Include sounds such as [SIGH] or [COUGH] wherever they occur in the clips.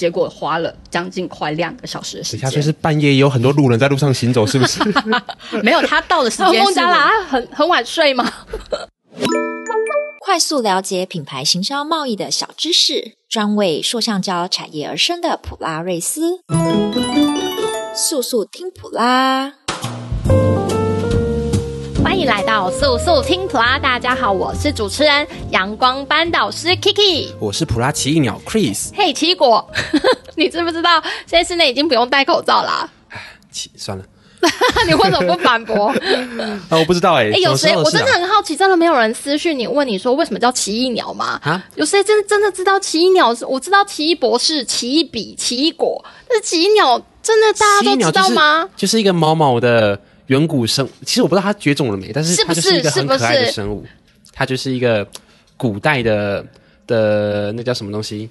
结果花了将近快两个小时的时间。等下就是半夜也有很多路人在路上行走，是不是？[LAUGHS] 没有，他到的时间孟加拉很很晚睡吗？快速了解品牌行销贸易的小知识，专为塑橡胶产业而生的普拉瑞斯，速速听普拉。欢迎来到速速听普拉，大家好，我是主持人阳光班导师 Kiki，我是普拉奇异鸟 Chris。嘿，奇异果，[LAUGHS] 你知不知道现在室内已经不用戴口罩啦？哎，奇，算了。[LAUGHS] 你为什么不反驳？[LAUGHS] 啊，我不知道哎、欸。哎、欸，有谁？我真的很好奇，真的没有人私讯你问你说为什么叫奇异鸟吗？啊，有谁真真的知道奇异鸟？我知道奇异博士、奇异笔、奇异果，但是奇异鸟真的大家都知道吗？就是、就是一个毛毛的远古生，其实我不知道它绝种了没，但是它就是一个很可爱的生物。是是？它就是一个古代的的那叫什么东西？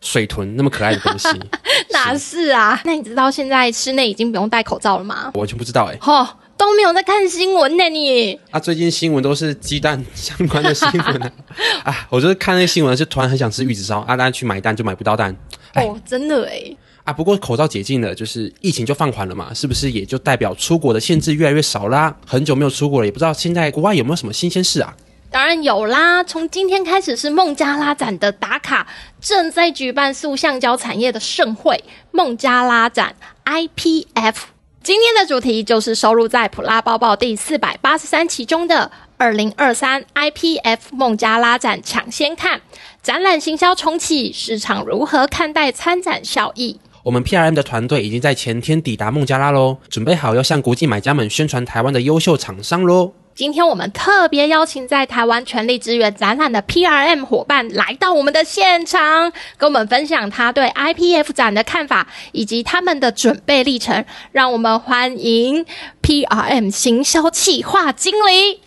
水豚那么可爱的东西，[LAUGHS] 哪是啊是？那你知道现在室内已经不用戴口罩了吗？我完全不知道哎、欸。哦，都没有在看新闻呢，你啊，最近新闻都是鸡蛋相关的新闻啊。[LAUGHS] 啊，我就是看那个新闻，就突然很想吃玉子烧啊，但去买蛋就买不到蛋。哦，真的哎。啊，不过口罩解禁了，就是疫情就放缓了嘛，是不是也就代表出国的限制越来越少啦？很久没有出国了，也不知道现在国外有没有什么新鲜事啊？当然有啦！从今天开始是孟加拉展的打卡，正在举办塑橡胶产业的盛会——孟加拉展 IPF。今天的主题就是收录在普拉包包第四百八十三期中的二零二三 IPF 孟加拉展抢先看展览行销重启，市场如何看待参展效益？我们 PRM 的团队已经在前天抵达孟加拉喽，准备好要向国际买家们宣传台湾的优秀厂商喽。今天我们特别邀请在台湾全力支援展览的 PRM 伙伴来到我们的现场，跟我们分享他对 IPF 展的看法以及他们的准备历程。让我们欢迎 PRM 行销企划经理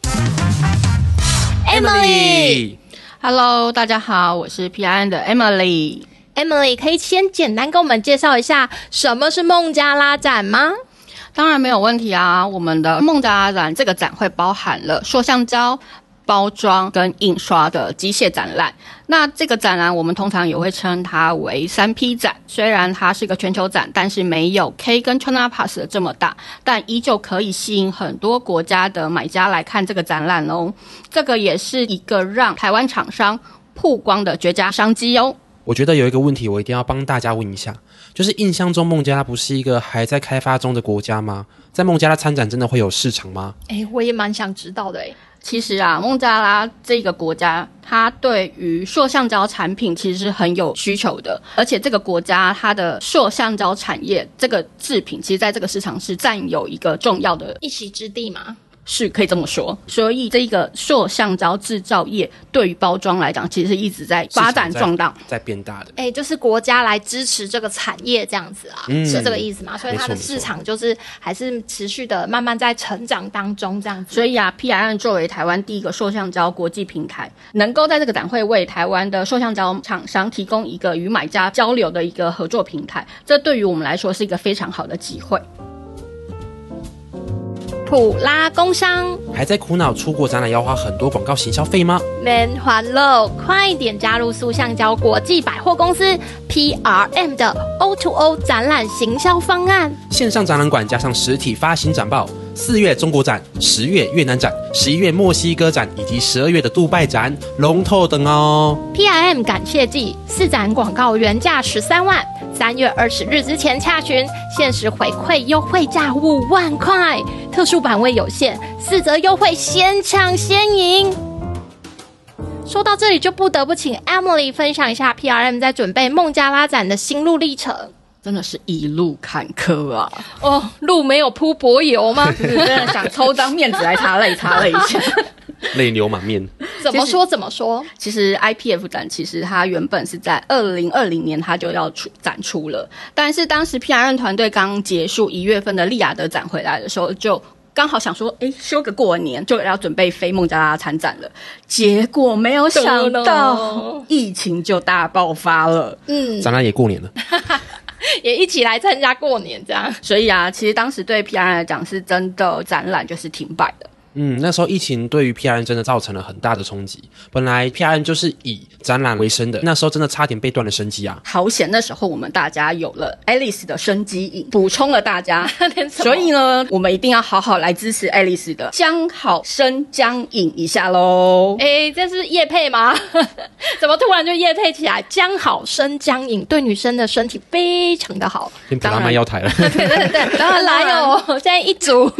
Emily。Hello，大家好，我是 PRM 的 Emily。Emily 可以先简单跟我们介绍一下什么是孟加拉展吗？当然没有问题啊！我们的孟加拉展这个展会包含了塑橡胶包装跟印刷的机械展览。那这个展览我们通常也会称它为三 P 展。虽然它是一个全球展，但是没有 K 跟 China Pass 的这么大，但依旧可以吸引很多国家的买家来看这个展览哦。这个也是一个让台湾厂商曝光的绝佳商机哦。我觉得有一个问题，我一定要帮大家问一下。就是印象中孟加拉不是一个还在开发中的国家吗？在孟加拉参展真的会有市场吗？哎、欸，我也蛮想知道的哎。其实啊，孟加拉这个国家，它对于塑橡胶产品其实是很有需求的，而且这个国家它的塑橡胶产业这个制品，其实在这个市场是占有一个重要的一席之地嘛。是可以这么说，所以这个塑橡胶制造业对于包装来讲，其实是一直在发展壮大，在变大的。哎、欸，就是国家来支持这个产业这样子啊，嗯、是这个意思吗？所以它的市场就是还是持续的慢慢在成长当中这样子。所以啊，P R N 作为台湾第一个塑橡胶国际平台，能够在这个展会为台湾的塑橡胶厂商提供一个与买家交流的一个合作平台，这对于我们来说是一个非常好的机会。普拉工商还在苦恼出国展览要花很多广告行销费吗？免欢乐，快点加入塑橡胶国际百货公司 PRM 的 O to O 展览行销方案。线上展览馆加上实体发行展报，四月中国展，十月越南展，十一月墨西哥展，以及十二月的杜拜展，龙头等哦。PRM 感谢季四展广告原价十三万。三月二十日之前洽询，限时回馈优惠价五万块，特殊版位有限，四折优惠先抢先赢。说到这里，就不得不请 Emily 分享一下 PRM 在准备孟加拉展的心路历程。真的是一路坎坷啊！哦，路没有铺柏油吗？[LAUGHS] 真的想抽张面纸来擦泪，擦了一下，[LAUGHS] 泪流满面。怎么说？怎么说？其实 IPF 展其实它原本是在二零二零年它就要出展出了，但是当时 PRN 团队刚结束一月份的利雅得展回来的时候，就刚好想说，哎，休个过年就要准备飞孟加拉参展了。结果没有想到疫情就大爆发了。嗯，展览也过年了。[LAUGHS] [LAUGHS] 也一起来参加过年，这样。所以啊，其实当时对 PR 来讲，是真的展览就是停摆的。嗯，那时候疫情对于 PRN 真的造成了很大的冲击。本来 PRN 就是以展览为生的，那时候真的差点被断了生机啊！好险，那时候我们大家有了 Alice 的生机引，补充了大家。[LAUGHS] 所以呢，我们一定要好好来支持 Alice 的姜好生姜饮一下喽！哎，这是叶配吗？[LAUGHS] 怎么突然就叶配起来？姜好生姜饮对女生的身体非常的好。变普拉卖药台了。[LAUGHS] 对对对，当然来哦！现在一组，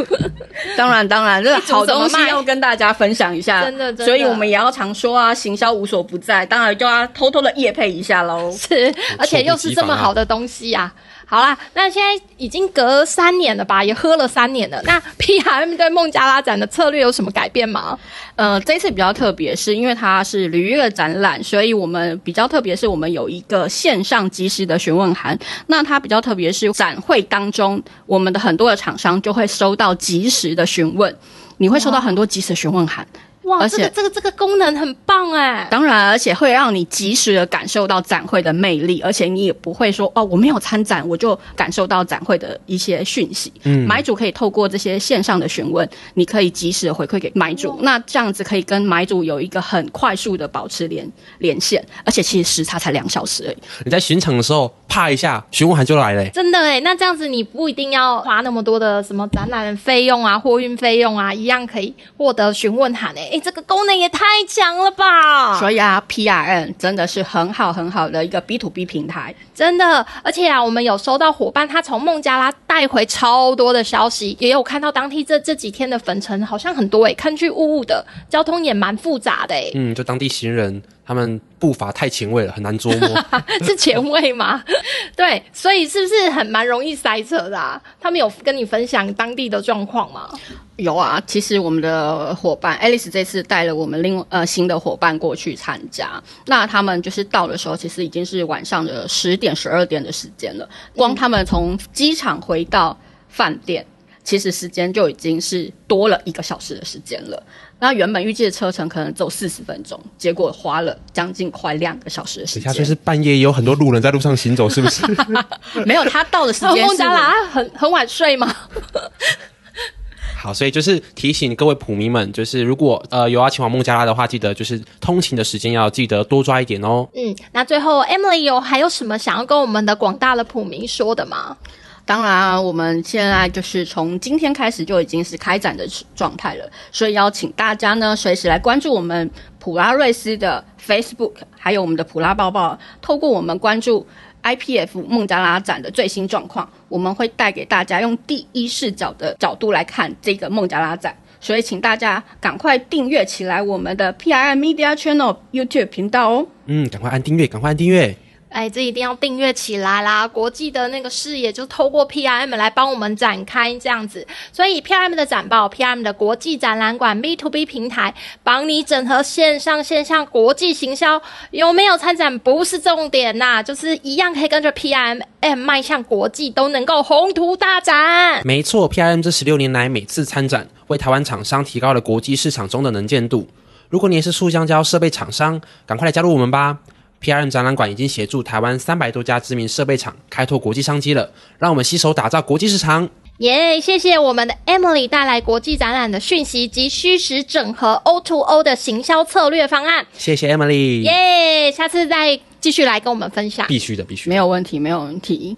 当然当然，这个好东西要跟大家分享一下。真的，真的，所以我们也要常说啊，行销无所不在，当然就要偷偷的夜配一下喽。是，而且又是这么好的东西啊。好啦，那现在已经隔三年了吧，也喝了三年了。[LAUGHS] 那 PRM 对孟加拉展的策略有什么改变吗？呃，这次比较特别，是因为它是履约展览，所以我们比较特别，是我们有一个线上即时的询问函。那它比较特别，是展会当中，我们的很多的厂商就会收到即时的询问，你会收到很多及时询问函。哇，而且这个这个这个功能很棒哎！当然，而且会让你及时的感受到展会的魅力，而且你也不会说哦，我没有参展，我就感受到展会的一些讯息。嗯，买主可以透过这些线上的询问，你可以及时的回馈给买主，那这样子可以跟买主有一个很快速的保持连连线，而且其实时差才两小时而已。你在巡场的时候，啪一下询问函就来了，真的哎！那这样子你不一定要花那么多的什么展览费用啊、货运费用啊，一样可以获得询问函哎！哎，这个功能也。太强了吧！所以啊，PRN 真的是很好很好的一个 B to B 平台，真的。而且啊，我们有收到伙伴他从孟加拉带回超多的消息，也有看到当地这这几天的粉尘好像很多诶、欸，看去雾雾的，交通也蛮复杂的诶、欸。嗯，就当地行人。他们步伐太前卫了，很难捉摸。[LAUGHS] 是前卫吗？[LAUGHS] 对，所以是不是很蛮容易塞车的啊？他们有跟你分享当地的状况吗？有啊，其实我们的伙伴 Alice 这次带了我们另呃新的伙伴过去参加，那他们就是到的时候，其实已经是晚上的十点、十二点的时间了。光他们从机场回到饭店，其实时间就已经是多了一个小时的时间了。那原本预计的车程可能走四十分钟，结果花了将近快两个小时的时间。等下就是半夜也有很多路人在路上行走，是不是？[LAUGHS] 没有，他到的时间是。[LAUGHS] 孟加拉很很晚睡吗？[LAUGHS] 好，所以就是提醒各位普迷们，就是如果呃有要前往孟加拉的话，记得就是通勤的时间要记得多抓一点哦。嗯，那最后 Emily 有还有什么想要跟我们的广大的普迷说的吗？当然啊，我们现在就是从今天开始就已经是开展的状态了，所以邀请大家呢随时来关注我们普拉瑞斯的 Facebook，还有我们的普拉报报。透过我们关注 IPF 孟加拉展的最新状况，我们会带给大家用第一视角的角度来看这个孟加拉展，所以请大家赶快订阅起来我们的 PRM Media Channel YouTube 频道哦。嗯，赶快按订阅，赶快按订阅。哎，这一定要订阅起来啦！国际的那个视野就透过 PRM 来帮我们展开这样子，所以 PRM 的展报，PRM 的国际展览馆 B to B 平台，帮你整合线上线下国际行销，有没有参展不是重点呐、啊，就是一样可以跟着 PRM 迈向国际，都能够宏图大展。没错，PRM 这十六年来每次参展，为台湾厂商提高了国际市场中的能见度。如果你也是塑橡胶设备厂商，赶快来加入我们吧！PRM 展览馆已经协助台湾三百多家知名设备厂开拓国际商机了，让我们携手打造国际市场。耶！谢谢我们的 Emily 带来国际展览的讯息及虚实整合 O to O 的行销策略方案。谢谢 Emily。耶！下次再继续来跟我们分享。必须的，必须。没有问题，没有问题。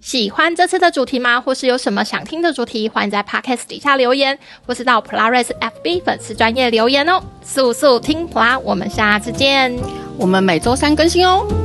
喜欢这次的主题吗？或是有什么想听的主题？欢迎在 Podcast 底下留言，或是到 Plares FB 粉丝专业留言哦。速速听普拉，我们下次见。我们每周三更新哦。